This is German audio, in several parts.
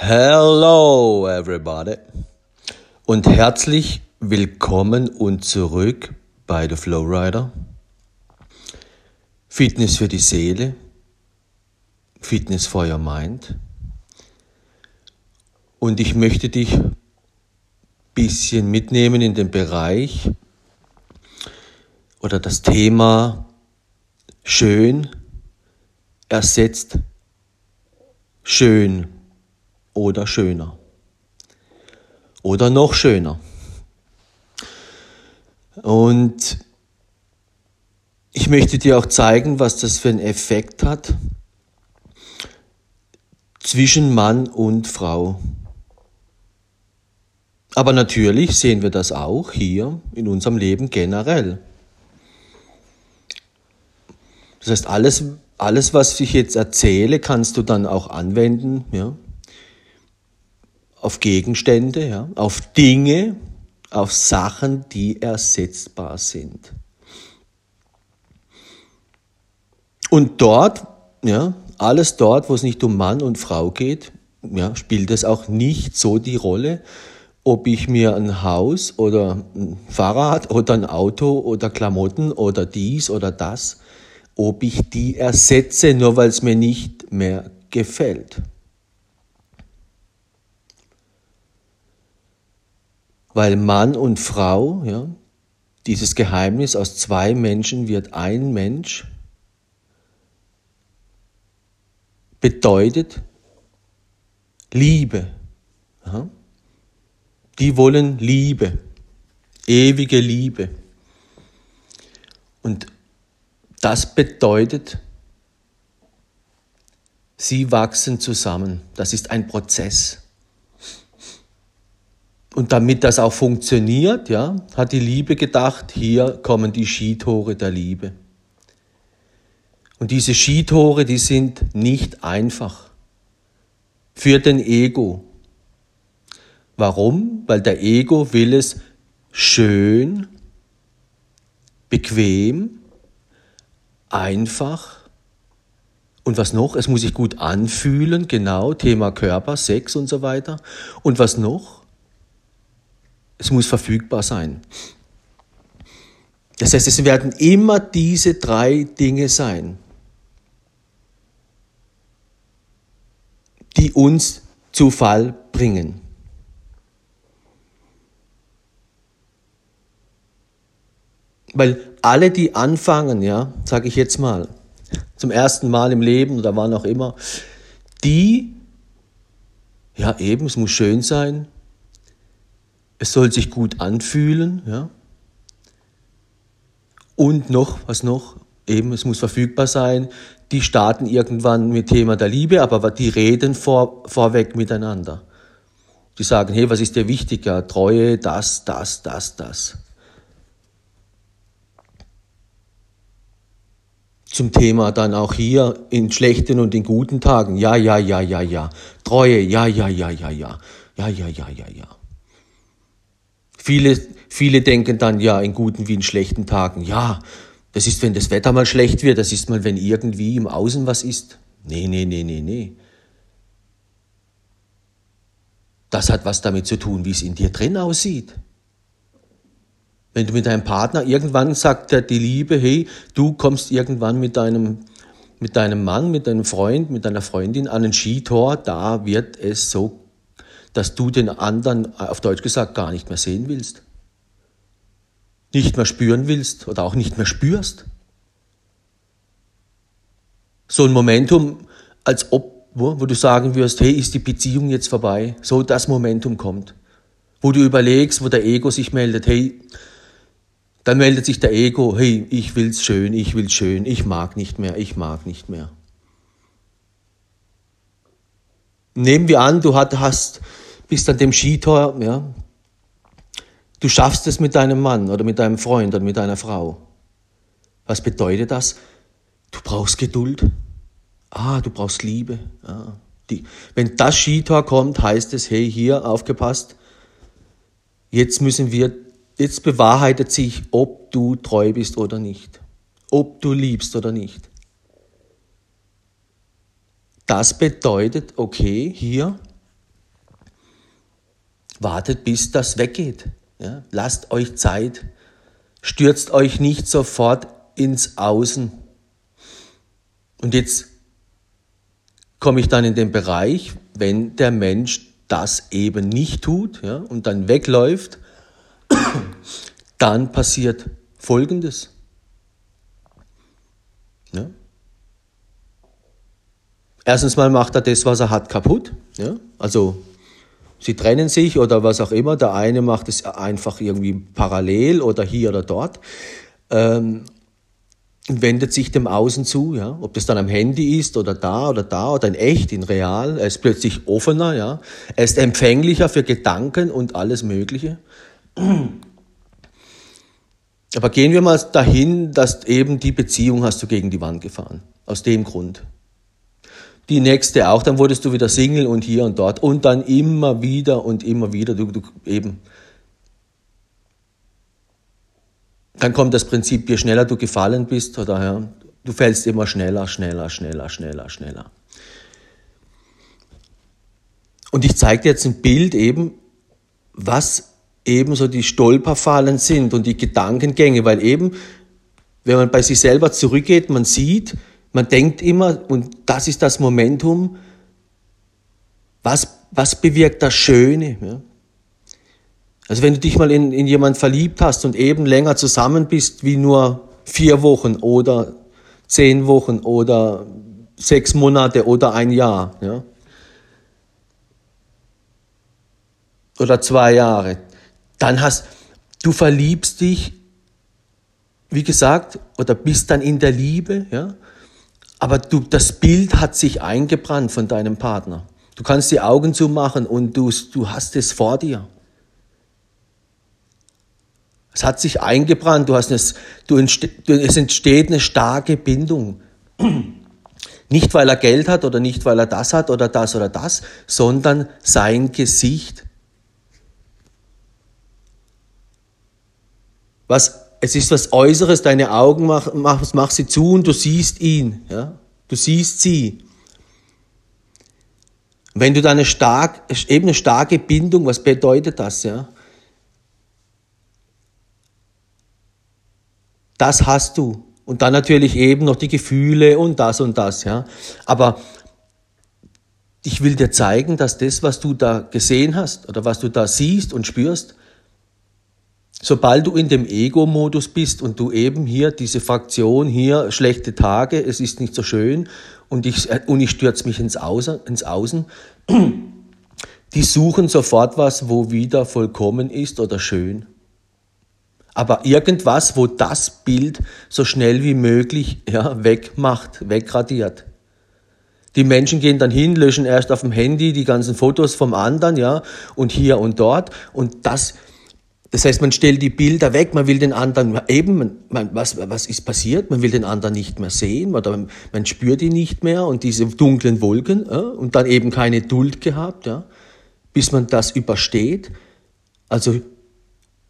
Hello everybody und herzlich willkommen und zurück bei The Flowrider. Fitness für die Seele, Fitness for your mind. Und ich möchte dich ein bisschen mitnehmen in den Bereich oder das Thema schön ersetzt schön oder schöner. Oder noch schöner. Und ich möchte dir auch zeigen, was das für einen Effekt hat zwischen Mann und Frau. Aber natürlich sehen wir das auch hier in unserem Leben generell. Das heißt, alles, alles, was ich jetzt erzähle, kannst du dann auch anwenden, ja, auf Gegenstände, ja, auf Dinge, auf Sachen, die ersetzbar sind. Und dort, ja, alles dort, wo es nicht um Mann und Frau geht, ja, spielt es auch nicht so die Rolle, ob ich mir ein Haus oder ein Fahrrad oder ein Auto oder Klamotten oder dies oder das, ob ich die ersetze, nur weil es mir nicht mehr gefällt. Weil Mann und Frau, ja, dieses Geheimnis aus zwei Menschen wird ein Mensch, bedeutet Liebe. Ja. Die wollen Liebe, ewige Liebe. Und das bedeutet, sie wachsen zusammen. Das ist ein Prozess. Und damit das auch funktioniert, ja, hat die Liebe gedacht, hier kommen die Skitore der Liebe. Und diese Skitore, die sind nicht einfach für den Ego. Warum? Weil der Ego will es schön, bequem, einfach und was noch? Es muss sich gut anfühlen, genau, Thema Körper, Sex und so weiter. Und was noch? Es muss verfügbar sein. Das heißt, es werden immer diese drei Dinge sein, die uns zu Fall bringen. Weil alle, die anfangen, ja, sage ich jetzt mal, zum ersten Mal im Leben oder wann auch immer, die, ja eben, es muss schön sein, es soll sich gut anfühlen, ja. Und noch, was noch? Eben, es muss verfügbar sein. Die starten irgendwann mit Thema der Liebe, aber die reden vor, vorweg miteinander. Die sagen, hey, was ist dir wichtiger? Treue, das, das, das, das. Zum Thema dann auch hier in schlechten und in guten Tagen. Ja, ja, ja, ja, ja. Treue, ja, ja, ja, ja, ja. Ja, ja, ja, ja, ja. Viele, viele denken dann ja in guten wie in schlechten Tagen, ja, das ist, wenn das Wetter mal schlecht wird, das ist mal, wenn irgendwie im Außen was ist. Nee, nee, nee, nee, nee. Das hat was damit zu tun, wie es in dir drin aussieht. Wenn du mit deinem Partner irgendwann sagt er die Liebe, hey, du kommst irgendwann mit deinem, mit deinem Mann, mit deinem Freund, mit deiner Freundin an ein Skitor, da wird es so dass du den anderen, auf Deutsch gesagt, gar nicht mehr sehen willst. Nicht mehr spüren willst oder auch nicht mehr spürst. So ein Momentum, als ob, wo, wo du sagen wirst, hey, ist die Beziehung jetzt vorbei? So das Momentum kommt. Wo du überlegst, wo der Ego sich meldet, hey, dann meldet sich der Ego, hey, ich will's schön, ich will's schön, ich mag nicht mehr, ich mag nicht mehr. Nehmen wir an, du hast, bist an dem Skitor, ja. Du schaffst es mit deinem Mann oder mit deinem Freund oder mit deiner Frau. Was bedeutet das? Du brauchst Geduld. Ah, du brauchst Liebe. Ah, die, wenn das Skitor kommt, heißt es, hey, hier, aufgepasst. Jetzt müssen wir, jetzt bewahrheitet sich, ob du treu bist oder nicht. Ob du liebst oder nicht. Das bedeutet, okay, hier, wartet, bis das weggeht. Ja? Lasst euch Zeit. Stürzt euch nicht sofort ins Außen. Und jetzt komme ich dann in den Bereich, wenn der Mensch das eben nicht tut ja, und dann wegläuft, dann passiert Folgendes. Ja. Erstens mal macht er das, was er hat, kaputt. Ja. Also sie trennen sich oder was auch immer. Der eine macht es einfach irgendwie parallel oder hier oder dort. Ähm, wendet sich dem Außen zu, ja, ob das dann am Handy ist oder da oder da oder in echt, in real. Er ist plötzlich offener, ja. Er ist empfänglicher für Gedanken und alles Mögliche. Aber gehen wir mal dahin, dass eben die Beziehung hast du gegen die Wand gefahren. Aus dem Grund. Die nächste auch, dann wurdest du wieder Single und hier und dort und dann immer wieder und immer wieder, du, du eben. Dann kommt das Prinzip, je schneller du gefallen bist, oder ja, du fällst immer schneller, schneller, schneller, schneller, schneller. Und ich zeige dir jetzt ein Bild eben, was ebenso die Stolperfallen sind und die Gedankengänge, weil eben, wenn man bei sich selber zurückgeht, man sieht, man denkt immer, und das ist das Momentum, was, was bewirkt das Schöne? Ja? Also wenn du dich mal in, in jemand verliebt hast und eben länger zusammen bist wie nur vier Wochen oder zehn Wochen oder sechs Monate oder ein Jahr, ja? oder zwei Jahre, dann hast du verliebst dich, wie gesagt, oder bist dann in der Liebe, ja, aber du, das Bild hat sich eingebrannt von deinem Partner. Du kannst die Augen zumachen und du, du hast es vor dir. Es hat sich eingebrannt, du hast es, du entste, es entsteht eine starke Bindung. Nicht, weil er Geld hat oder nicht, weil er das hat oder das oder das, sondern sein Gesicht was, es ist was Äußeres, deine Augen mach, mach, mach sie zu und du siehst ihn, ja? Du siehst sie. Wenn du da eine stark, eben eine starke Bindung, was bedeutet das, ja? Das hast du. Und dann natürlich eben noch die Gefühle und das und das, ja. Aber ich will dir zeigen, dass das, was du da gesehen hast oder was du da siehst und spürst, Sobald du in dem Ego-Modus bist und du eben hier diese Fraktion, hier schlechte Tage, es ist nicht so schön und ich, und ich stürze mich ins Außen, ins Außen, die suchen sofort was, wo wieder vollkommen ist oder schön. Aber irgendwas, wo das Bild so schnell wie möglich ja, wegmacht, wegradiert. Die Menschen gehen dann hin, löschen erst auf dem Handy die ganzen Fotos vom anderen, ja, und hier und dort. Und das, das heißt, man stellt die Bilder weg, man will den anderen eben, man, was, was ist passiert? Man will den anderen nicht mehr sehen, oder man, spürt ihn nicht mehr und diese dunklen Wolken ja, und dann eben keine Duld gehabt, ja, bis man das übersteht. Also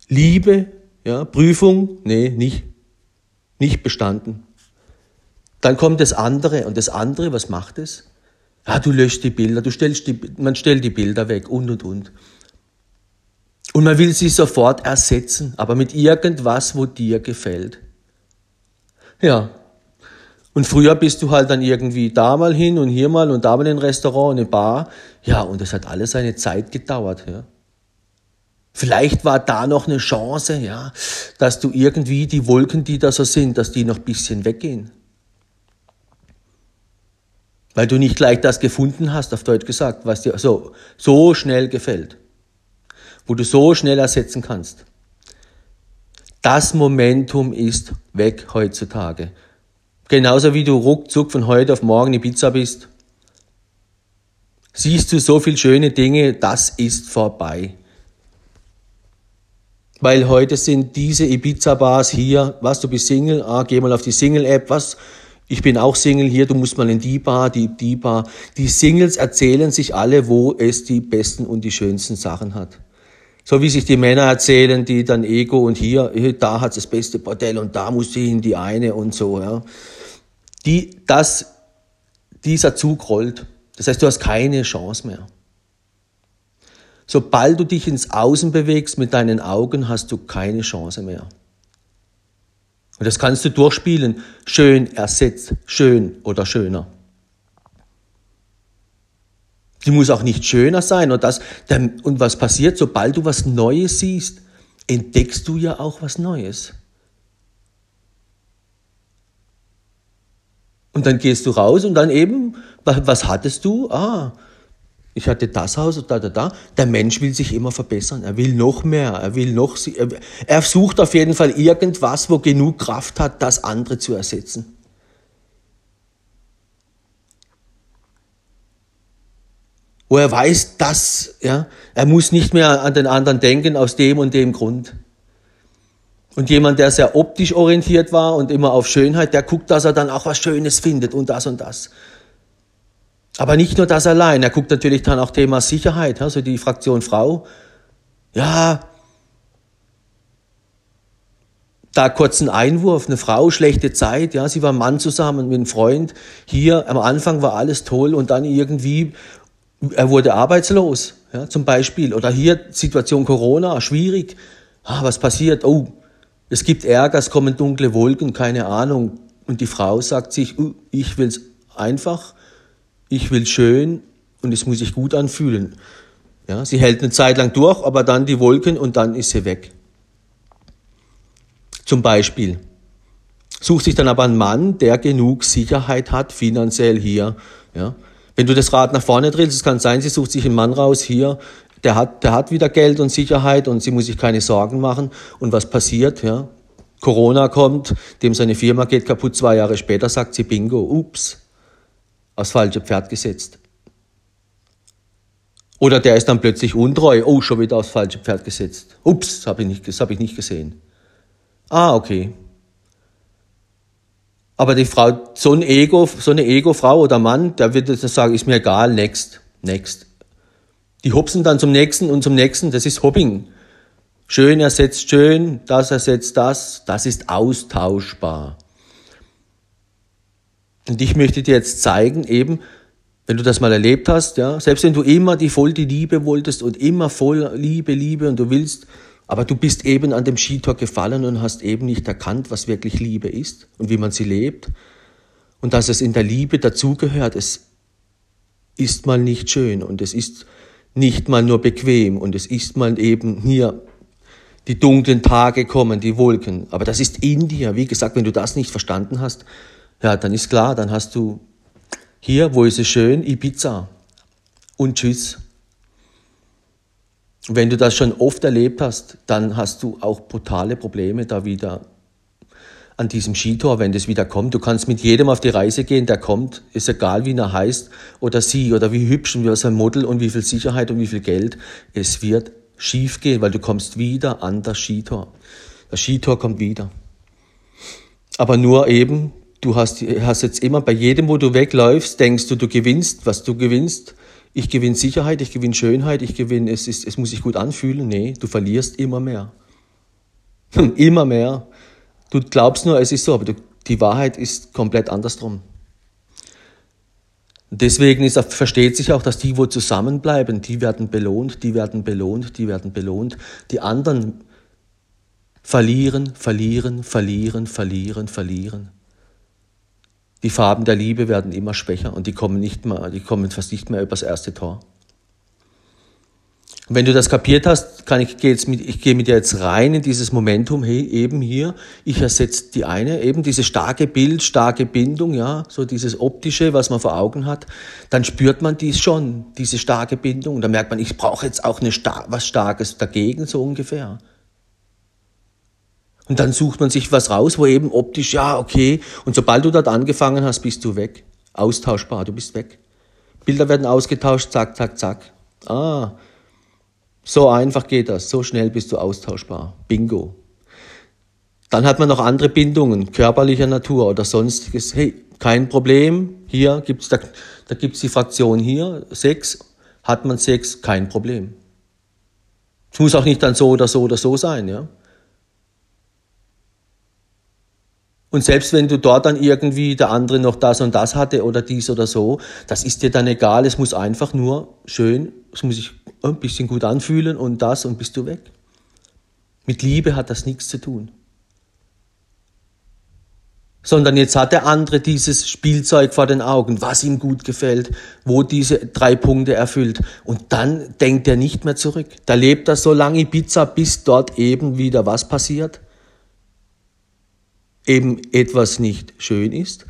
Liebe, ja, Prüfung, nee, nicht, nicht bestanden. Dann kommt das andere und das andere, was macht es? Ja, du löscht die Bilder, du stellst die, man stellt die Bilder weg und und und. Und man will sie sofort ersetzen, aber mit irgendwas, wo dir gefällt. Ja. Und früher bist du halt dann irgendwie da mal hin und hier mal und da mal in ein Restaurant, und eine Bar. Ja, und das hat alles seine Zeit gedauert, ja. Vielleicht war da noch eine Chance, ja, dass du irgendwie die Wolken, die da so sind, dass die noch ein bisschen weggehen. Weil du nicht gleich das gefunden hast, auf Deutsch gesagt, was dir so, so schnell gefällt wo du so schnell ersetzen kannst. Das Momentum ist weg heutzutage. Genauso wie du ruckzuck von heute auf morgen die Pizza bist. Siehst du so viele schöne Dinge, das ist vorbei. Weil heute sind diese Ibiza-Bars hier, was, du bist Single, ah, geh mal auf die Single-App, was, ich bin auch Single hier, du musst mal in die Bar, die, die Bar. Die Singles erzählen sich alle, wo es die besten und die schönsten Sachen hat. So wie sich die Männer erzählen, die dann Ego und hier, da hat's das beste Bordell und da muss sie hin, die eine und so, ja. Die, das, dieser Zug rollt. Das heißt, du hast keine Chance mehr. Sobald du dich ins Außen bewegst mit deinen Augen, hast du keine Chance mehr. Und das kannst du durchspielen. Schön ersetzt, schön oder schöner. Die muss auch nicht schöner sein. Und, das, und was passiert, sobald du was Neues siehst, entdeckst du ja auch was Neues. Und dann gehst du raus und dann eben, was hattest du? Ah, ich hatte das Haus und da, da, da. Der Mensch will sich immer verbessern. Er will noch mehr. Er will noch, er sucht auf jeden Fall irgendwas, wo genug Kraft hat, das andere zu ersetzen. Wo er weiß, dass, ja, er muss nicht mehr an den anderen denken aus dem und dem Grund. Und jemand, der sehr optisch orientiert war und immer auf Schönheit, der guckt, dass er dann auch was Schönes findet und das und das. Aber nicht nur das allein. Er guckt natürlich dann auch Thema Sicherheit, also die Fraktion Frau. Ja, da kurz ein Einwurf, eine Frau, schlechte Zeit, ja, sie war Mann zusammen mit einem Freund. Hier am Anfang war alles toll und dann irgendwie, er wurde arbeitslos, ja, zum Beispiel. Oder hier Situation Corona, schwierig. Ah, was passiert? Oh, es gibt Ärger, es kommen dunkle Wolken, keine Ahnung. Und die Frau sagt sich, uh, ich will's einfach ich will schön und es muss sich gut anfühlen. Ja, sie hält eine Zeit lang durch, aber dann die Wolken und dann ist sie weg. Zum Beispiel. Sucht sich dann aber einen Mann, der genug Sicherheit hat, finanziell hier. Ja. Wenn du das Rad nach vorne drehst, es kann sein, sie sucht sich einen Mann raus hier, der hat, der hat wieder Geld und Sicherheit und sie muss sich keine Sorgen machen. Und was passiert? Ja? Corona kommt, dem seine Firma geht kaputt, zwei Jahre später sagt sie Bingo, ups, aufs falsche Pferd gesetzt. Oder der ist dann plötzlich untreu. Oh, schon wieder aufs falsche Pferd gesetzt. Ups, hab ich nicht, das habe ich nicht gesehen. Ah, okay. Aber die Frau, so ein Ego, so eine Ego-Frau oder Mann, der wird jetzt sagen, ist mir egal, next, next. Die hopsen dann zum nächsten und zum nächsten, das ist Hopping. Schön ersetzt schön, das ersetzt das, das ist austauschbar. Und ich möchte dir jetzt zeigen, eben, wenn du das mal erlebt hast, ja, selbst wenn du immer die voll die Liebe wolltest und immer voll Liebe, Liebe und du willst, aber du bist eben an dem Skitor gefallen und hast eben nicht erkannt, was wirklich Liebe ist und wie man sie lebt und dass es in der Liebe dazugehört. Es ist mal nicht schön und es ist nicht mal nur bequem und es ist mal eben hier die dunklen Tage kommen, die Wolken. Aber das ist in dir. Wie gesagt, wenn du das nicht verstanden hast, ja, dann ist klar, dann hast du hier, wo ist es schön, Ibiza und Tschüss. Wenn du das schon oft erlebt hast, dann hast du auch brutale Probleme da wieder an diesem Skitor, wenn das wieder kommt. Du kannst mit jedem auf die Reise gehen, der kommt, ist egal, wie er heißt oder sie oder wie hübsch und wie sein Model und wie viel Sicherheit und wie viel Geld. Es wird schief gehen, weil du kommst wieder an das Skitor. Das Skitor kommt wieder. Aber nur eben du hast, hast jetzt immer bei jedem, wo du wegläufst, denkst du, du gewinnst, was du gewinnst. Ich gewinne Sicherheit, ich gewinne Schönheit, ich gewinne, es, ist, es muss sich gut anfühlen. Nee, du verlierst immer mehr. immer mehr. Du glaubst nur, es ist so, aber du, die Wahrheit ist komplett andersrum. Deswegen ist, versteht sich auch, dass die, wo zusammenbleiben, die werden belohnt, die werden belohnt, die werden belohnt. Die anderen verlieren, verlieren, verlieren, verlieren, verlieren. Die Farben der Liebe werden immer schwächer und die kommen nicht mehr, die kommen fast nicht mehr übers erste Tor. Und wenn du das kapiert hast, kann ich, gehe jetzt mit, ich gehe mit dir jetzt rein in dieses Momentum, hey, eben hier, ich ersetze die eine, eben dieses starke Bild, starke Bindung, ja, so dieses optische, was man vor Augen hat, dann spürt man dies schon, diese starke Bindung, und dann merkt man, ich brauche jetzt auch eine, was Starkes dagegen, so ungefähr. Und dann sucht man sich was raus, wo eben optisch, ja, okay. Und sobald du dort angefangen hast, bist du weg. Austauschbar, du bist weg. Bilder werden ausgetauscht, zack, zack, zack. Ah, so einfach geht das. So schnell bist du austauschbar. Bingo. Dann hat man noch andere Bindungen, körperlicher Natur oder sonstiges. Hey, kein Problem. Hier gibt's, da, da gibt's die Fraktion hier, Sex. Hat man Sex, kein Problem. Es muss auch nicht dann so oder so oder so sein, ja. Und selbst wenn du dort dann irgendwie der andere noch das und das hatte oder dies oder so, das ist dir dann egal. Es muss einfach nur schön, es muss sich ein bisschen gut anfühlen und das und bist du weg. Mit Liebe hat das nichts zu tun. Sondern jetzt hat der andere dieses Spielzeug vor den Augen, was ihm gut gefällt, wo diese drei Punkte erfüllt. Und dann denkt er nicht mehr zurück. Da lebt er so lange Pizza, bis dort eben wieder was passiert. Eben etwas nicht schön ist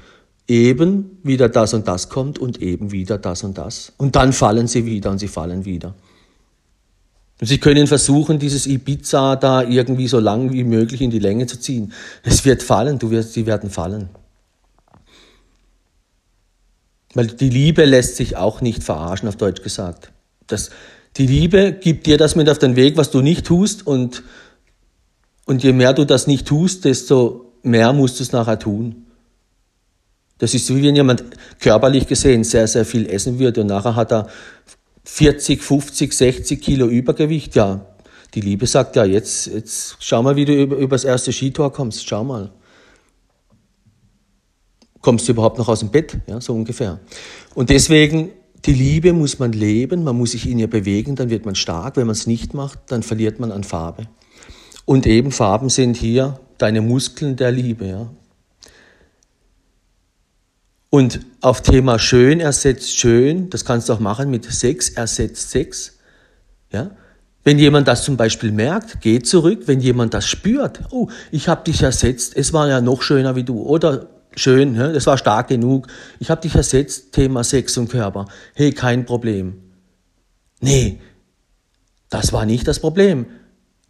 eben wieder das und das kommt und eben wieder das und das. Und dann fallen sie wieder und sie fallen wieder. Und sie können versuchen, dieses Ibiza da irgendwie so lang wie möglich in die Länge zu ziehen. Es wird fallen, du wirst, sie werden fallen. Weil die Liebe lässt sich auch nicht verarschen, auf Deutsch gesagt. Das, die Liebe gibt dir das mit auf den Weg, was du nicht tust und, und je mehr du das nicht tust, desto mehr musst du es nachher tun. Das ist wie wenn jemand körperlich gesehen sehr, sehr viel essen würde und nachher hat er 40, 50, 60 Kilo Übergewicht. Ja, die Liebe sagt ja, jetzt, jetzt schau mal, wie du über, über das erste Skitor kommst. Schau mal. Kommst du überhaupt noch aus dem Bett? Ja, so ungefähr. Und deswegen, die Liebe muss man leben, man muss sich in ihr bewegen, dann wird man stark. Wenn man es nicht macht, dann verliert man an Farbe. Und eben Farben sind hier deine Muskeln der Liebe. Ja. Und auf Thema schön ersetzt schön, das kannst du auch machen mit Sex ersetzt Sex. Ja? Wenn jemand das zum Beispiel merkt, geht zurück. Wenn jemand das spürt, oh, ich habe dich ersetzt, es war ja noch schöner wie du. Oder schön, ja, das war stark genug. Ich habe dich ersetzt, Thema Sex und Körper. Hey, kein Problem. Nee, das war nicht das Problem.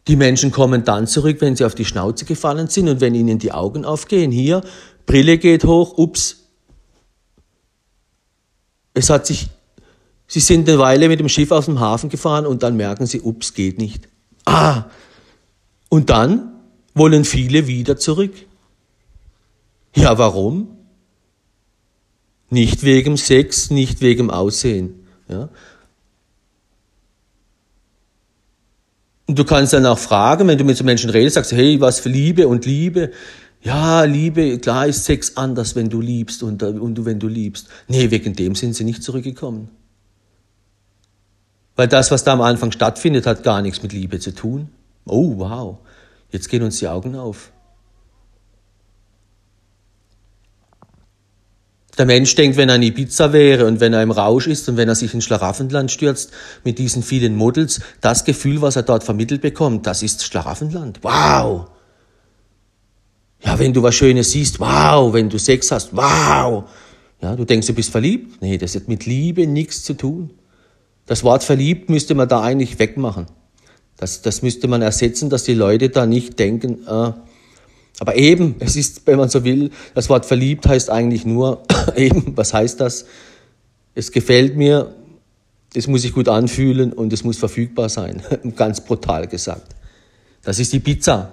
Die Menschen kommen dann zurück, wenn sie auf die Schnauze gefallen sind und wenn ihnen die Augen aufgehen. Hier, Brille geht hoch, ups, es hat sich, sie sind eine Weile mit dem Schiff aus dem Hafen gefahren und dann merken sie, ups, geht nicht. Ah! Und dann wollen viele wieder zurück. Ja, warum? Nicht wegen Sex, nicht wegen Aussehen. Ja? Und du kannst dann auch fragen, wenn du mit so Menschen redest, sagst, hey, was für Liebe und Liebe. Ja, Liebe, klar ist Sex anders, wenn du liebst und, und wenn du liebst. Nee, wegen dem sind sie nicht zurückgekommen. Weil das, was da am Anfang stattfindet, hat gar nichts mit Liebe zu tun. Oh, wow. Jetzt gehen uns die Augen auf. Der Mensch denkt, wenn er in Ibiza wäre und wenn er im Rausch ist und wenn er sich in Schlaraffenland stürzt mit diesen vielen Models, das Gefühl, was er dort vermittelt bekommt, das ist Schlaraffenland. Wow! Ja, wenn du was Schönes siehst, wow, wenn du Sex hast, wow. Ja, du denkst, du bist verliebt? Nee, das hat mit Liebe nichts zu tun. Das Wort verliebt müsste man da eigentlich wegmachen. Das, das müsste man ersetzen, dass die Leute da nicht denken, äh, aber eben, es ist, wenn man so will, das Wort verliebt heißt eigentlich nur, eben, was heißt das? Es gefällt mir, es muss sich gut anfühlen und es muss verfügbar sein. Ganz brutal gesagt. Das ist die Pizza.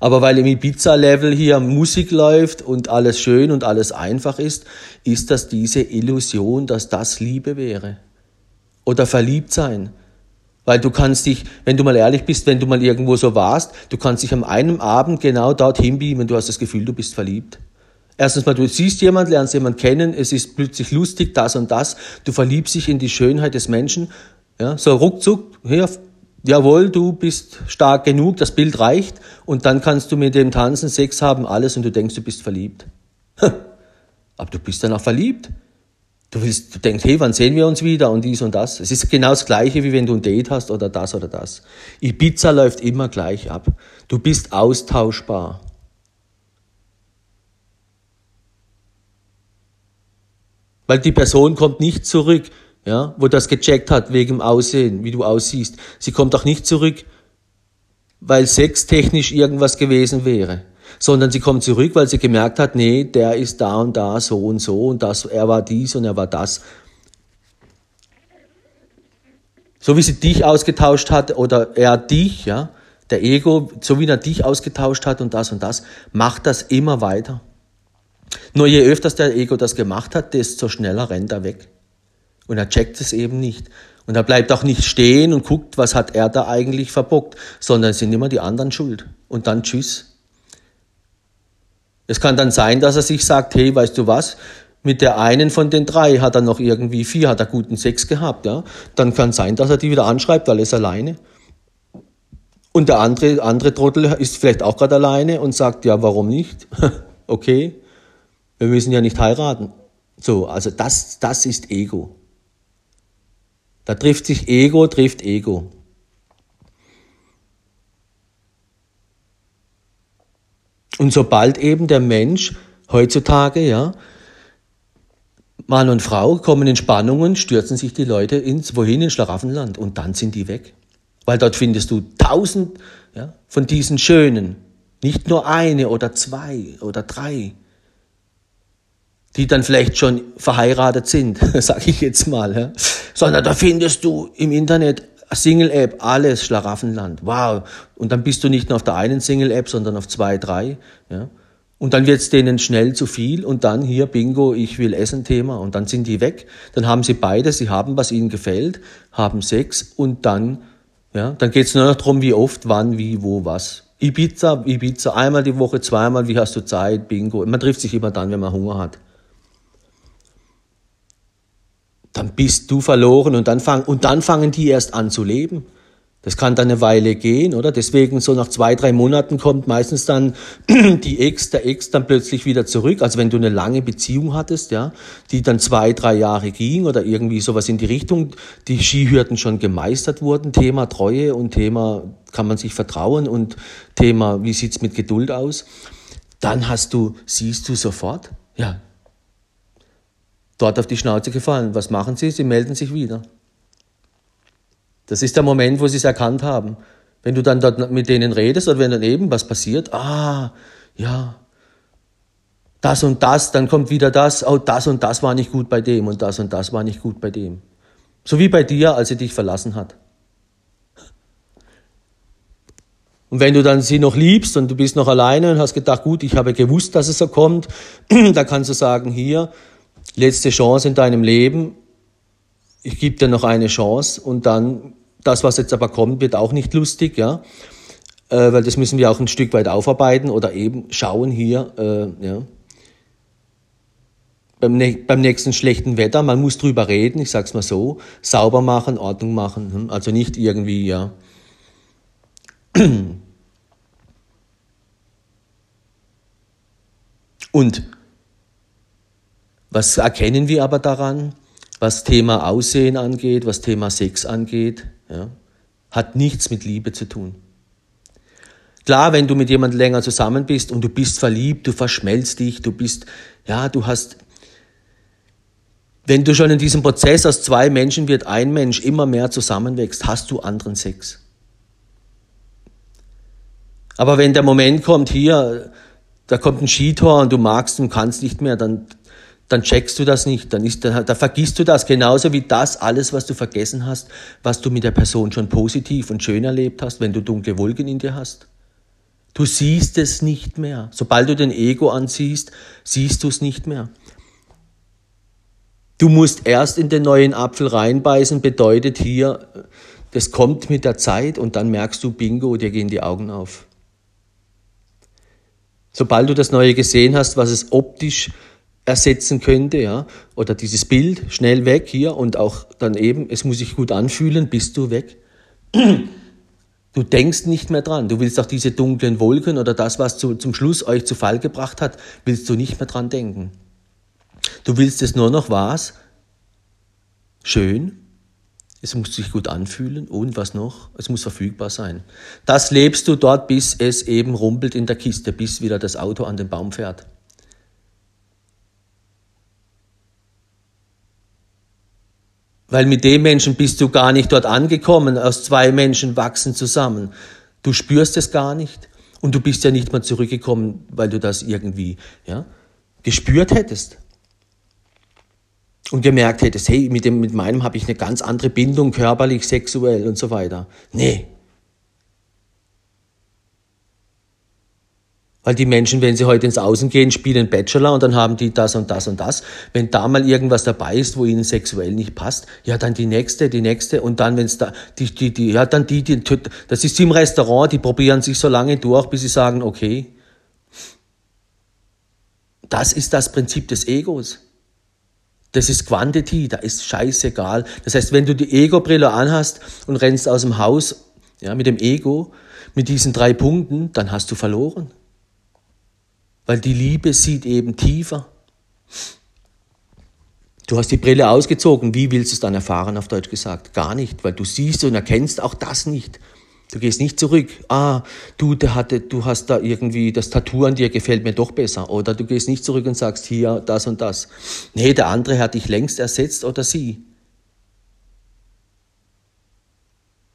Aber weil im Ibiza-Level hier Musik läuft und alles schön und alles einfach ist, ist das diese Illusion, dass das Liebe wäre. Oder verliebt sein. Weil du kannst dich, wenn du mal ehrlich bist, wenn du mal irgendwo so warst, du kannst dich am einem Abend genau dorthin beamen, du hast das Gefühl, du bist verliebt. Erstens mal, du siehst jemand, lernst jemand kennen, es ist plötzlich lustig, das und das, du verliebst dich in die Schönheit des Menschen, ja, so ruckzuck, hier, jawohl, du bist stark genug, das Bild reicht und dann kannst du mit dem tanzen, Sex haben, alles und du denkst, du bist verliebt. Aber du bist dann auch verliebt. Du willst, du denkst, hey, wann sehen wir uns wieder und dies und das. Es ist genau das Gleiche, wie wenn du ein Date hast oder das oder das. Ibiza läuft immer gleich ab. Du bist austauschbar. Weil die Person kommt nicht zurück ja, wo das gecheckt hat wegen dem Aussehen, wie du aussiehst. Sie kommt auch nicht zurück, weil sextechnisch irgendwas gewesen wäre, sondern sie kommt zurück, weil sie gemerkt hat, nee, der ist da und da so und so und das, er war dies und er war das. So wie sie dich ausgetauscht hat oder er dich, ja, der Ego, so wie er dich ausgetauscht hat und das und das, macht das immer weiter. Nur je öfters der Ego das gemacht hat, desto schneller rennt er weg. Und er checkt es eben nicht. Und er bleibt auch nicht stehen und guckt, was hat er da eigentlich verbockt, sondern es sind immer die anderen schuld. Und dann tschüss. Es kann dann sein, dass er sich sagt, hey, weißt du was, Mit der einen von den drei hat er noch irgendwie vier, hat er guten Sex gehabt, ja. Dann kann sein, dass er die wieder anschreibt, weil er ist alleine. Und der andere, andere Trottel ist vielleicht auch gerade alleine und sagt, ja, warum nicht? okay, wir müssen ja nicht heiraten. So, also das, das ist Ego. Da trifft sich Ego, trifft Ego. Und sobald eben der Mensch heutzutage, ja, Mann und Frau kommen in Spannungen, stürzen sich die Leute ins, wohin, in Schlaraffenland und dann sind die weg. Weil dort findest du tausend ja, von diesen Schönen, nicht nur eine oder zwei oder drei, die dann vielleicht schon verheiratet sind, sage ich jetzt mal, ja. sondern da findest du im Internet Single-App, alles Schlaraffenland. Wow. Und dann bist du nicht nur auf der einen Single-App, sondern auf zwei, drei. Ja. Und dann wird es denen schnell zu viel und dann hier Bingo, ich will Essen Thema und dann sind die weg. Dann haben sie beide, sie haben, was ihnen gefällt, haben Sex und dann, ja, dann geht es nur noch darum, wie oft, wann, wie, wo, was. Ibiza, Ibiza, einmal die Woche, zweimal, wie hast du Zeit, Bingo. Man trifft sich immer dann, wenn man Hunger hat. Dann bist du verloren und dann, fang, und dann fangen die erst an zu leben. Das kann dann eine Weile gehen, oder? Deswegen so nach zwei, drei Monaten kommt meistens dann die Ex, der Ex dann plötzlich wieder zurück. Also wenn du eine lange Beziehung hattest, ja, die dann zwei, drei Jahre ging oder irgendwie sowas in die Richtung, die Skihürden schon gemeistert wurden, Thema Treue und Thema kann man sich vertrauen und Thema, wie sieht's mit Geduld aus, dann hast du, siehst du sofort, ja, dort auf die Schnauze gefallen. Was machen sie? Sie melden sich wieder. Das ist der Moment, wo sie es erkannt haben. Wenn du dann dort mit denen redest oder wenn dann eben was passiert, ah, ja, das und das, dann kommt wieder das, oh, das und das war nicht gut bei dem und das und das war nicht gut bei dem. So wie bei dir, als sie dich verlassen hat. Und wenn du dann sie noch liebst und du bist noch alleine und hast gedacht, gut, ich habe gewusst, dass es so kommt, da kannst du sagen, hier, letzte Chance in deinem Leben, ich gebe dir noch eine Chance und dann das, was jetzt aber kommt, wird auch nicht lustig, ja, äh, weil das müssen wir auch ein Stück weit aufarbeiten oder eben schauen hier, äh, ja, beim, beim nächsten schlechten Wetter, man muss drüber reden, ich sag's mal so, sauber machen, Ordnung machen, hm, also nicht irgendwie, ja. Und was erkennen wir aber daran? Was Thema Aussehen angeht, was Thema Sex angeht, ja, hat nichts mit Liebe zu tun. Klar, wenn du mit jemandem länger zusammen bist und du bist verliebt, du verschmelzt dich, du bist, ja, du hast, wenn du schon in diesem Prozess aus zwei Menschen wird ein Mensch immer mehr zusammenwächst, hast du anderen Sex. Aber wenn der Moment kommt, hier, da kommt ein Skitor und du magst und kannst nicht mehr, dann, dann checkst du das nicht, dann ist, da, da vergisst du das, genauso wie das alles, was du vergessen hast, was du mit der Person schon positiv und schön erlebt hast, wenn du dunkle Wolken in dir hast. Du siehst es nicht mehr. Sobald du den Ego anziehst, siehst du es nicht mehr. Du musst erst in den neuen Apfel reinbeißen, bedeutet hier, das kommt mit der Zeit und dann merkst du, bingo, dir gehen die Augen auf. Sobald du das Neue gesehen hast, was es optisch ersetzen könnte, ja, oder dieses Bild schnell weg hier und auch dann eben, es muss sich gut anfühlen, bist du weg. Du denkst nicht mehr dran. Du willst auch diese dunklen Wolken oder das, was zu, zum Schluss euch zu Fall gebracht hat, willst du nicht mehr dran denken. Du willst es nur noch was? Schön. Es muss sich gut anfühlen und was noch? Es muss verfügbar sein. Das lebst du dort, bis es eben rumpelt in der Kiste, bis wieder das Auto an den Baum fährt. Weil mit dem Menschen bist du gar nicht dort angekommen, aus zwei Menschen wachsen zusammen. Du spürst es gar nicht und du bist ja nicht mal zurückgekommen, weil du das irgendwie ja, gespürt hättest. Und gemerkt hättest, hey, mit, dem, mit meinem habe ich eine ganz andere Bindung, körperlich, sexuell und so weiter. Nee, Weil die Menschen, wenn sie heute ins Außen gehen, spielen Bachelor und dann haben die das und das und das. Wenn da mal irgendwas dabei ist, wo ihnen sexuell nicht passt, ja, dann die nächste, die nächste und dann, wenn es da, die, die, die, ja, dann die, die, das ist im Restaurant, die probieren sich so lange durch, bis sie sagen, okay. Das ist das Prinzip des Egos. Das ist Quantity, da ist scheißegal. Das heißt, wenn du die Ego-Brille anhast und rennst aus dem Haus ja, mit dem Ego, mit diesen drei Punkten, dann hast du verloren. Weil die Liebe sieht eben tiefer. Du hast die Brille ausgezogen, wie willst du es dann erfahren, auf Deutsch gesagt? Gar nicht, weil du siehst und erkennst auch das nicht. Du gehst nicht zurück. Ah, du, der hatte, du hast da irgendwie das Tattoo an dir gefällt mir doch besser. Oder du gehst nicht zurück und sagst hier das und das. Nee, der andere hat dich längst ersetzt oder sie.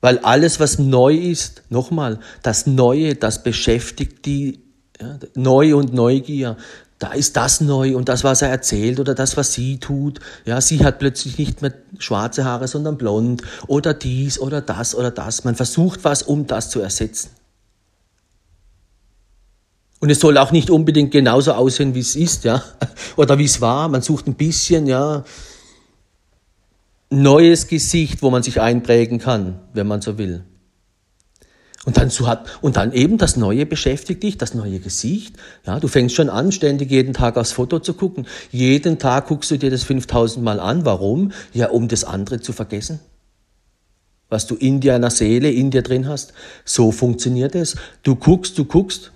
Weil alles, was neu ist, nochmal, das Neue, das beschäftigt die ja, Neu und Neugier da ist das neu und das, was er erzählt oder das, was sie tut. Ja, sie hat plötzlich nicht mehr schwarze Haare, sondern blond oder dies oder das oder das. Man versucht was, um das zu ersetzen. Und es soll auch nicht unbedingt genauso aussehen, wie es ist, ja, oder wie es war. Man sucht ein bisschen, ja, neues Gesicht, wo man sich einprägen kann, wenn man so will. Und dann, so hat, und dann eben das Neue beschäftigt dich, das neue Gesicht. Ja, du fängst schon an, ständig jeden Tag aufs Foto zu gucken. Jeden Tag guckst du dir das 5000 Mal an. Warum? Ja, um das andere zu vergessen. Was du in deiner Seele, in dir drin hast. So funktioniert es. Du guckst, du guckst.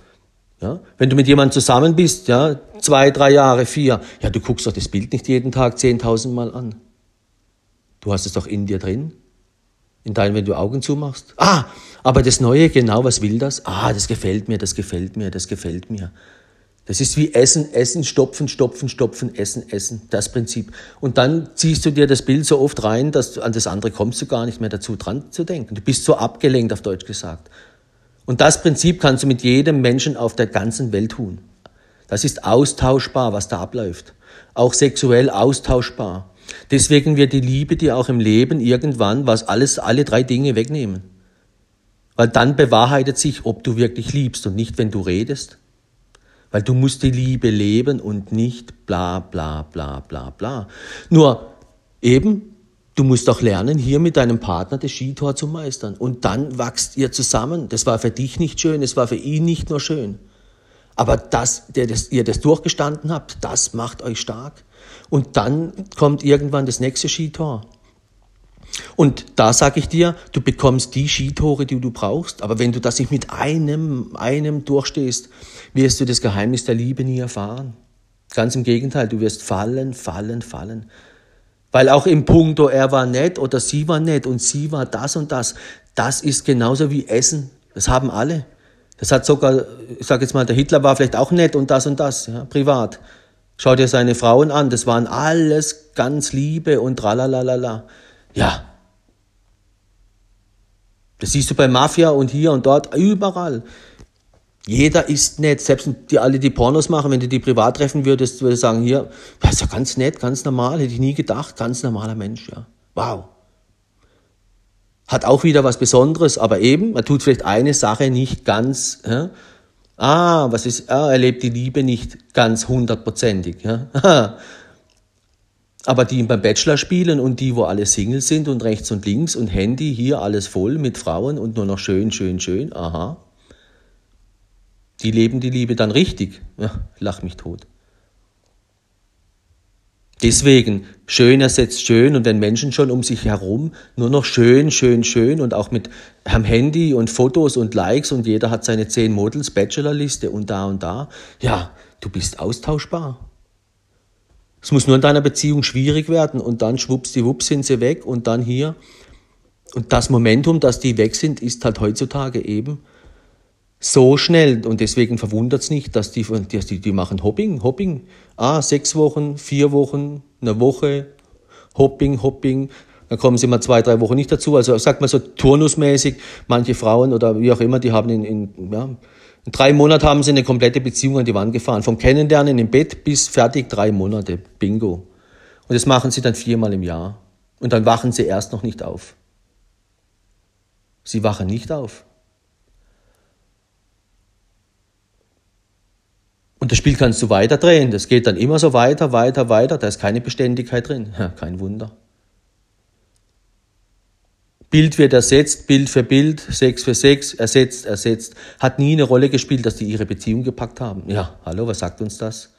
Ja, wenn du mit jemandem zusammen bist, ja, zwei, drei Jahre, vier, ja, du guckst doch das Bild nicht jeden Tag 10.000 Mal an. Du hast es doch in dir drin. In deinem, wenn du Augen zumachst. Ah, aber das Neue, genau, was will das? Ah, das gefällt mir, das gefällt mir, das gefällt mir. Das ist wie Essen, Essen, Stopfen, Stopfen, Stopfen, Essen, Essen. Das Prinzip. Und dann ziehst du dir das Bild so oft rein, dass du, an das andere kommst du gar nicht mehr dazu dran zu denken. Du bist so abgelenkt, auf Deutsch gesagt. Und das Prinzip kannst du mit jedem Menschen auf der ganzen Welt tun. Das ist austauschbar, was da abläuft. Auch sexuell austauschbar. Deswegen wird die Liebe dir auch im Leben irgendwann was alles, alle drei Dinge wegnehmen. Weil dann bewahrheitet sich, ob du wirklich liebst und nicht, wenn du redest. Weil du musst die Liebe leben und nicht bla bla bla bla bla. Nur eben, du musst auch lernen, hier mit deinem Partner das Skitor zu meistern. Und dann wachst ihr zusammen. Das war für dich nicht schön, es war für ihn nicht nur schön. Aber dass ihr das durchgestanden habt, das macht euch stark. Und dann kommt irgendwann das nächste Skitor. Und da sage ich dir, du bekommst die Skitore, die du brauchst, aber wenn du das nicht mit einem, einem durchstehst, wirst du das Geheimnis der Liebe nie erfahren. Ganz im Gegenteil, du wirst fallen, fallen, fallen. Weil auch im Punkto, er war nett oder sie war nett und sie war das und das, das ist genauso wie Essen. Das haben alle. Das hat sogar, ich sage jetzt mal, der Hitler war vielleicht auch nett und das und das, ja, privat. Schau dir seine Frauen an, das waren alles ganz Liebe und tralalala. Ja. Das siehst du bei Mafia und hier und dort, überall. Jeder ist nett, selbst die alle, die Pornos machen, wenn du die privat treffen würdest, würde sagen, hier, das ist ja ganz nett, ganz normal, hätte ich nie gedacht, ganz normaler Mensch, ja. Wow. Hat auch wieder was Besonderes, aber eben, man tut vielleicht eine Sache nicht ganz, ja? Ah, was ist, ah, er lebt die Liebe nicht ganz hundertprozentig, ja? Aber die beim Bachelor spielen und die, wo alle Single sind und rechts und links und Handy hier alles voll mit Frauen und nur noch schön, schön, schön, aha. Die leben die Liebe dann richtig. Ja, lach mich tot. Deswegen, schön ersetzt schön und wenn Menschen schon um sich herum nur noch schön, schön, schön und auch mit am Handy und Fotos und Likes und jeder hat seine zehn Models, Bachelorliste und da und da, ja, du bist austauschbar. Es muss nur in deiner Beziehung schwierig werden und dann schwuppsdiwupps sind sie weg und dann hier. Und das Momentum, dass die weg sind, ist halt heutzutage eben so schnell. Und deswegen verwundert es nicht, dass die, die, die machen Hopping, Hopping. Ah, sechs Wochen, vier Wochen, eine Woche, Hopping, Hopping. Dann kommen sie mal zwei, drei Wochen nicht dazu. Also sagt man so turnusmäßig, manche Frauen oder wie auch immer, die haben in, in ja, in drei Monaten haben sie eine komplette Beziehung an die Wand gefahren. Vom Kennenlernen im Bett bis fertig drei Monate. Bingo. Und das machen sie dann viermal im Jahr. Und dann wachen sie erst noch nicht auf. Sie wachen nicht auf. Und das Spiel kannst du weiter drehen. Das geht dann immer so weiter, weiter, weiter. Da ist keine Beständigkeit drin. Ja, kein Wunder. Bild wird ersetzt, Bild für Bild, Sex für Sex, ersetzt, ersetzt. Hat nie eine Rolle gespielt, dass die ihre Beziehung gepackt haben. Ja, hallo, was sagt uns das?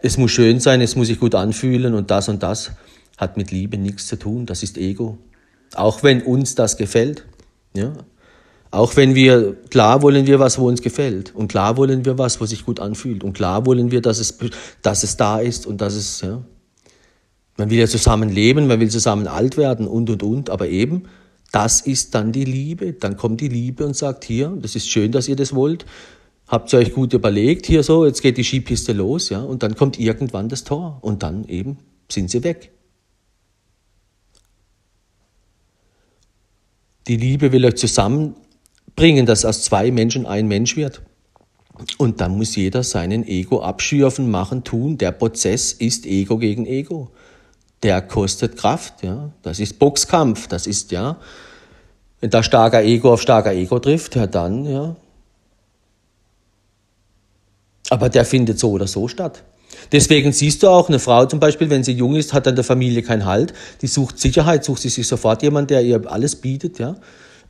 es muss schön sein, es muss sich gut anfühlen und das und das hat mit Liebe nichts zu tun. Das ist Ego. Auch wenn uns das gefällt. Ja. Auch wenn wir, klar wollen wir was, wo uns gefällt. Und klar wollen wir was, wo sich gut anfühlt. Und klar wollen wir, dass es, dass es da ist und dass es, ja. Man will ja zusammen leben, man will zusammen alt werden und, und, und. Aber eben, das ist dann die Liebe. Dann kommt die Liebe und sagt, hier, das ist schön, dass ihr das wollt. Habt ihr euch gut überlegt, hier so, jetzt geht die Skipiste los, ja. Und dann kommt irgendwann das Tor. Und dann eben sind sie weg. Die Liebe will euch zusammenbringen, dass aus zwei Menschen ein Mensch wird. Und dann muss jeder seinen Ego abschürfen, machen, tun. Der Prozess ist Ego gegen Ego. Der kostet Kraft, ja. Das ist Boxkampf, das ist, ja. Wenn da starker Ego auf starker Ego trifft, ja dann, ja. Aber der findet so oder so statt. Deswegen siehst du auch, eine Frau zum Beispiel, wenn sie jung ist, hat an der Familie keinen Halt. Die sucht Sicherheit, sucht sie sich sofort jemand, der ihr alles bietet, ja.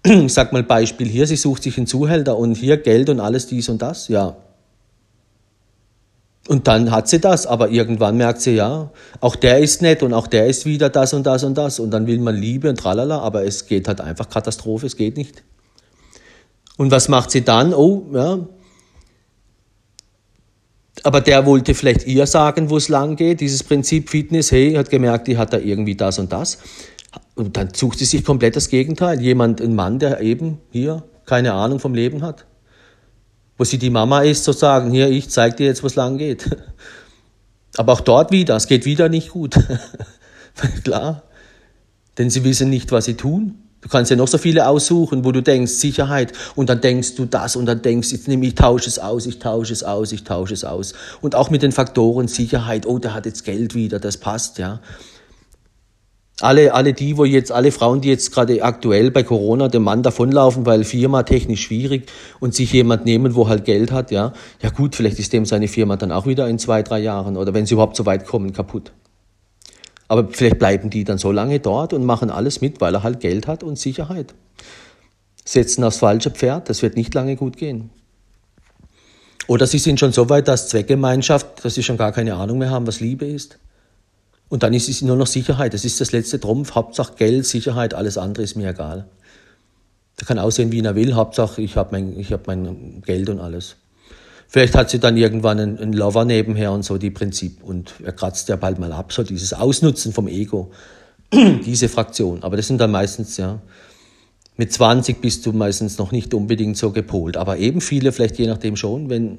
Ich sag mal Beispiel hier, sie sucht sich einen Zuhälter und hier Geld und alles dies und das, ja. Und dann hat sie das, aber irgendwann merkt sie, ja, auch der ist nett und auch der ist wieder das und das und das und dann will man Liebe und tralala, aber es geht halt einfach Katastrophe, es geht nicht. Und was macht sie dann? Oh, ja, aber der wollte vielleicht ihr sagen, wo es lang geht, dieses Prinzip Fitness, hey, hat gemerkt, die hat da irgendwie das und das. Und dann sucht sie sich komplett das Gegenteil. Jemand, ein Mann, der eben hier keine Ahnung vom Leben hat. Wo sie die Mama ist, zu sagen, hier, ich zeig dir jetzt, wo es lang geht. Aber auch dort wieder, es geht wieder nicht gut. Klar. Denn sie wissen nicht, was sie tun. Du kannst ja noch so viele aussuchen, wo du denkst, Sicherheit, und dann denkst du das, und dann denkst, jetzt nehme ich, tausche es aus, ich tausche es aus, ich tausche es aus. Und auch mit den Faktoren Sicherheit, oh, der hat jetzt Geld wieder, das passt, ja. Alle, alle die, wo jetzt, alle Frauen, die jetzt gerade aktuell bei Corona dem Mann davonlaufen, weil Firma technisch schwierig und sich jemand nehmen, wo halt Geld hat, ja. Ja gut, vielleicht ist dem seine Firma dann auch wieder in zwei, drei Jahren oder wenn sie überhaupt so weit kommen, kaputt. Aber vielleicht bleiben die dann so lange dort und machen alles mit, weil er halt Geld hat und Sicherheit. Setzen aufs falsche Pferd, das wird nicht lange gut gehen. Oder sie sind schon so weit, dass Zweckgemeinschaft, dass sie schon gar keine Ahnung mehr haben, was Liebe ist. Und dann ist es nur noch Sicherheit. Das ist das letzte Trumpf. Hauptsache Geld, Sicherheit, alles andere ist mir egal. Der kann aussehen, wie er will. Hauptsache, ich habe mein, hab mein Geld und alles. Vielleicht hat sie dann irgendwann einen, einen Lover nebenher und so die Prinzip. Und er kratzt ja bald mal ab, so dieses Ausnutzen vom Ego. Diese Fraktion. Aber das sind dann meistens, ja, mit 20 bist du meistens noch nicht unbedingt so gepolt. Aber eben viele, vielleicht je nachdem schon, wenn,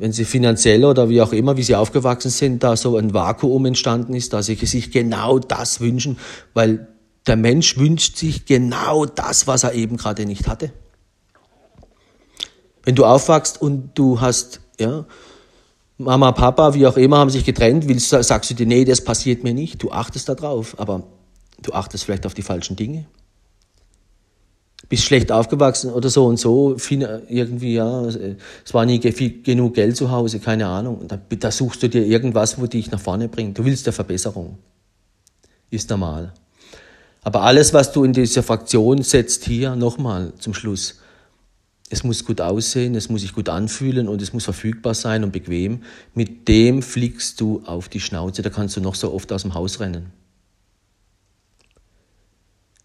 wenn sie finanziell oder wie auch immer, wie sie aufgewachsen sind, da so ein Vakuum entstanden ist, dass sie sich genau das wünschen, weil der Mensch wünscht sich genau das, was er eben gerade nicht hatte. Wenn du aufwachst und du hast, ja, Mama, Papa, wie auch immer, haben sich getrennt, willst, sagst du dir, nee, das passiert mir nicht. Du achtest darauf, aber du achtest vielleicht auf die falschen Dinge. Bist schlecht aufgewachsen oder so und so, irgendwie, ja, es war nie genug Geld zu Hause, keine Ahnung. Und da, da suchst du dir irgendwas, wo dich nach vorne bringt. Du willst der Verbesserung. Ist normal. Aber alles, was du in dieser Fraktion setzt, hier nochmal zum Schluss, es muss gut aussehen, es muss sich gut anfühlen und es muss verfügbar sein und bequem. Mit dem fliegst du auf die Schnauze, da kannst du noch so oft aus dem Haus rennen.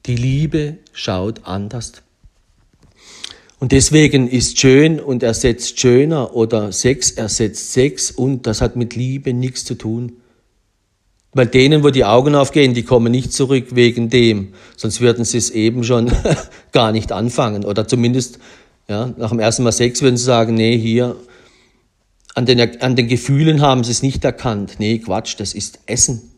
Die Liebe schaut anders. Und deswegen ist schön und ersetzt schöner oder Sex ersetzt Sex und das hat mit Liebe nichts zu tun. Weil denen, wo die Augen aufgehen, die kommen nicht zurück wegen dem, sonst würden sie es eben schon gar nicht anfangen oder zumindest ja, nach dem ersten Mal Sex würden sie sagen, nee, hier, an den, an den Gefühlen haben sie es nicht erkannt. Nee, Quatsch, das ist Essen.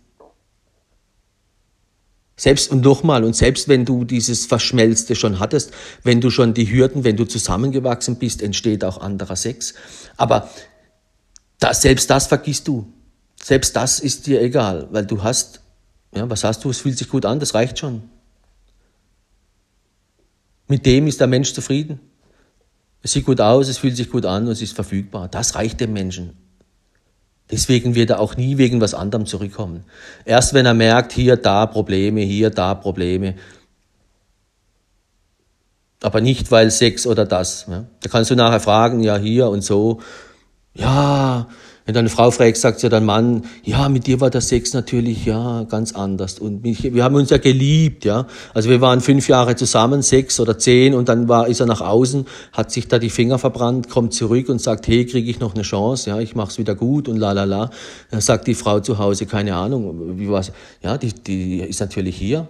Selbst und nochmal, und selbst wenn du dieses Verschmelzte schon hattest, wenn du schon die Hürden, wenn du zusammengewachsen bist, entsteht auch anderer Sex. Aber das, selbst das vergisst du. Selbst das ist dir egal, weil du hast, ja, was hast du? Es fühlt sich gut an, das reicht schon. Mit dem ist der Mensch zufrieden. Es sieht gut aus, es fühlt sich gut an und es ist verfügbar. Das reicht dem Menschen. Deswegen wird er auch nie wegen was anderem zurückkommen. Erst wenn er merkt, hier, da Probleme, hier, da Probleme. Aber nicht, weil Sex oder das. Ja. Da kannst du nachher fragen, ja, hier und so. Ja, Wenn du eine Frau fragst, sagt ja dein Mann, ja, mit dir war der Sex natürlich ja ganz anders. Und mich, wir haben uns ja geliebt, ja. Also wir waren fünf Jahre zusammen, sechs oder zehn, und dann war, ist er nach außen, hat sich da die Finger verbrannt, kommt zurück und sagt, hey, kriege ich noch eine Chance, ja, ich mach's wieder gut und la la la. Dann sagt die Frau zu Hause, keine Ahnung, wie war's? Ja, die, die ist natürlich hier.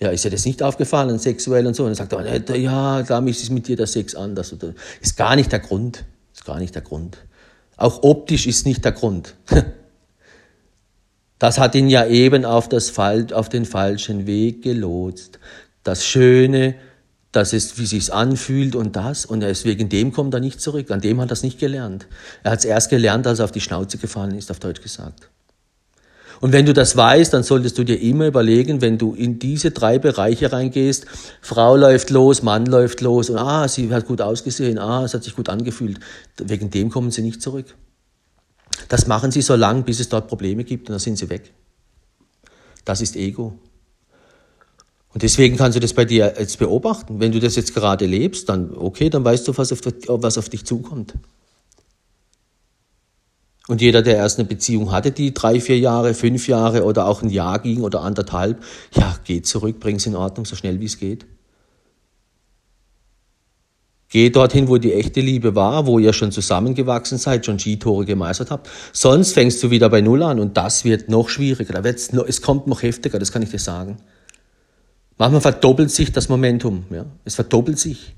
Ja, ist ja das nicht aufgefallen, sexuell und so. Und dann sagt er, ja, da ist mit dir der Sex anders. Ist gar nicht der Grund. Ist gar nicht der Grund. Auch optisch ist nicht der Grund. Das hat ihn ja eben auf, das, auf den falschen Weg gelotst. Das Schöne, das ist, wie sich's anfühlt und das. Und er ist wegen dem kommt er nicht zurück. An dem hat er es nicht gelernt. Er hat es erst gelernt, als er auf die Schnauze gefallen ist, auf Deutsch gesagt. Und wenn du das weißt, dann solltest du dir immer überlegen, wenn du in diese drei Bereiche reingehst, Frau läuft los, Mann läuft los und ah, sie hat gut ausgesehen, ah, es hat sich gut angefühlt. Wegen dem kommen sie nicht zurück. Das machen sie so lange, bis es dort Probleme gibt und dann sind sie weg. Das ist Ego. Und deswegen kannst du das bei dir jetzt beobachten. Wenn du das jetzt gerade lebst, dann okay, dann weißt du, was auf, was auf dich zukommt. Und jeder, der erst eine Beziehung hatte, die drei, vier Jahre, fünf Jahre oder auch ein Jahr ging oder anderthalb, ja, geh zurück, bring's in Ordnung, so schnell wie es geht. Geh dorthin, wo die echte Liebe war, wo ihr schon zusammengewachsen seid, schon Skitore gemeistert habt. Sonst fängst du wieder bei Null an und das wird noch schwieriger. Da wird's noch, es kommt noch heftiger, das kann ich dir sagen. Manchmal verdoppelt sich das Momentum. Ja? Es verdoppelt sich.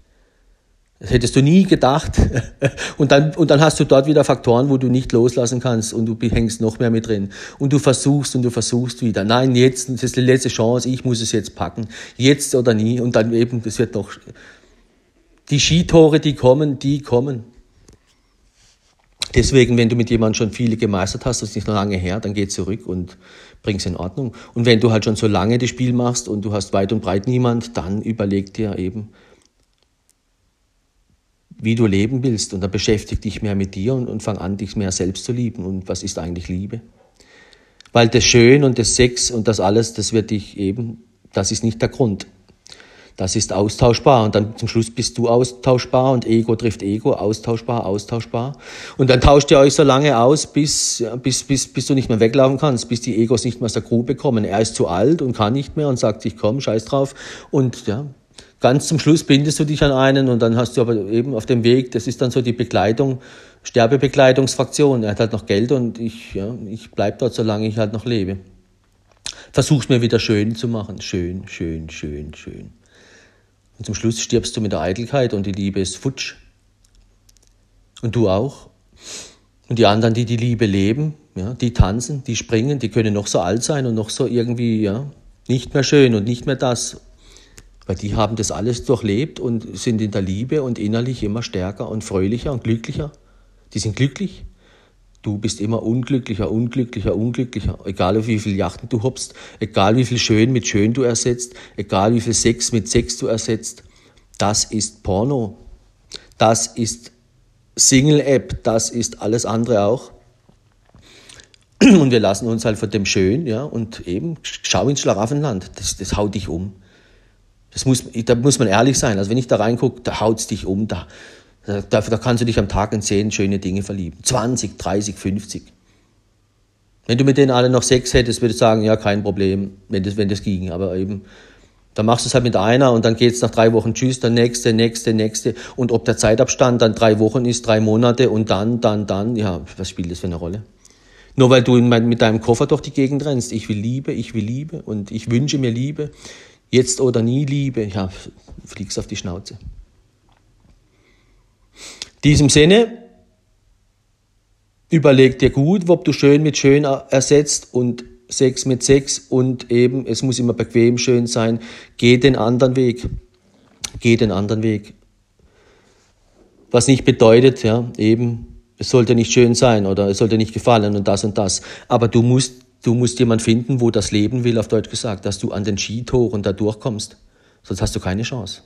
Das hättest du nie gedacht. Und dann, und dann hast du dort wieder Faktoren, wo du nicht loslassen kannst und du hängst noch mehr mit drin. Und du versuchst und du versuchst wieder. Nein, jetzt, das ist die letzte Chance, ich muss es jetzt packen. Jetzt oder nie. Und dann eben, das wird noch die Skitore, die kommen, die kommen. Deswegen, wenn du mit jemandem schon viele gemeistert hast, das ist nicht lange her, dann geh zurück und bring's in Ordnung. Und wenn du halt schon so lange das Spiel machst und du hast weit und breit niemand, dann überleg dir eben, wie du leben willst. Und dann beschäftige dich mehr mit dir und, und fang an, dich mehr selbst zu lieben. Und was ist eigentlich Liebe? Weil das Schön und das Sex und das alles, das wird dich eben, das ist nicht der Grund. Das ist austauschbar und dann zum Schluss bist du austauschbar und Ego trifft Ego, austauschbar, austauschbar. Und dann tauscht ihr euch so lange aus, bis, bis, bis, bis du nicht mehr weglaufen kannst, bis die Egos nicht mehr aus der Grube kommen. Er ist zu alt und kann nicht mehr und sagt sich, komm, scheiß drauf. Und ja, ganz zum Schluss bindest du dich an einen und dann hast du aber eben auf dem Weg, das ist dann so die Begleitung, Sterbebegleitungsfraktion. Er hat halt noch Geld und ich, ja, ich bleib dort, solange ich halt noch lebe. Versuch's mir wieder schön zu machen. Schön, schön, schön, schön. Und zum Schluss stirbst du mit der Eitelkeit und die Liebe ist futsch. Und du auch. Und die anderen, die die Liebe leben, ja, die tanzen, die springen, die können noch so alt sein und noch so irgendwie, ja, nicht mehr schön und nicht mehr das. Weil die haben das alles durchlebt und sind in der Liebe und innerlich immer stärker und fröhlicher und glücklicher. Die sind glücklich. Du bist immer unglücklicher, unglücklicher, unglücklicher. Egal wie viel Yachten du hoppst, egal wie viel Schön mit Schön du ersetzt, egal wie viel Sex mit Sex du ersetzt. Das ist Porno. Das ist Single-App. Das ist alles andere auch. Und wir lassen uns halt von dem Schön, ja, und eben schau ins Schlaraffenland. Das, das haut dich um. Das muss, da muss man ehrlich sein. Also wenn ich da reingucke, da haut's dich um. Da, da, da kannst du dich am Tag in zehn schöne Dinge verlieben. 20, 30, 50. Wenn du mit denen alle noch sechs hättest, würde ich sagen, ja, kein Problem, wenn das, wenn das ging. Aber eben, dann machst du es halt mit einer und dann geht's nach drei Wochen tschüss, dann nächste, nächste, nächste. Und ob der Zeitabstand dann drei Wochen ist, drei Monate und dann, dann, dann, ja, was spielt das für eine Rolle? Nur weil du mit deinem Koffer durch die Gegend rennst. Ich will Liebe, ich will Liebe und ich wünsche mir Liebe. Jetzt oder nie Liebe. Ja, fliegst auf die Schnauze diesem Sinne, überleg dir gut, ob du schön mit schön ersetzt und Sex mit Sex und eben, es muss immer bequem schön sein. Geh den anderen Weg. Geh den anderen Weg. Was nicht bedeutet, ja, eben, es sollte nicht schön sein oder es sollte nicht gefallen und das und das. Aber du musst, du musst jemand finden, wo das Leben will, auf Deutsch gesagt, dass du an den Skitoren da durchkommst. Sonst hast du keine Chance.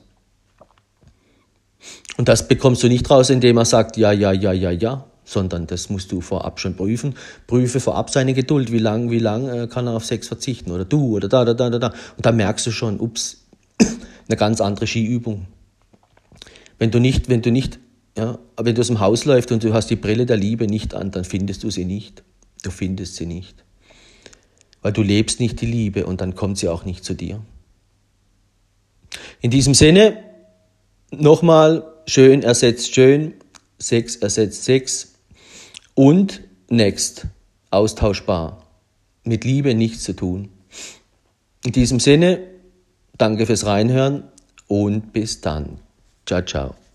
Und das bekommst du nicht raus, indem er sagt, ja, ja, ja, ja, ja, sondern das musst du vorab schon prüfen. Prüfe vorab seine Geduld, wie lang, wie lang äh, kann er auf Sex verzichten oder du oder da, da, da, da, da. Und da merkst du schon, ups, eine ganz andere Skiübung. Wenn du nicht, wenn du nicht Ja, wenn du aus dem Haus läufst und du hast die Brille der Liebe nicht an, dann findest du sie nicht. Du findest sie nicht. Weil du lebst nicht die Liebe und dann kommt sie auch nicht zu dir. In diesem Sinne, nochmal, schön ersetzt schön, Sex ersetzt Sex und next, austauschbar. Mit Liebe nichts zu tun. In diesem Sinne, danke fürs Reinhören und bis dann. Ciao, ciao.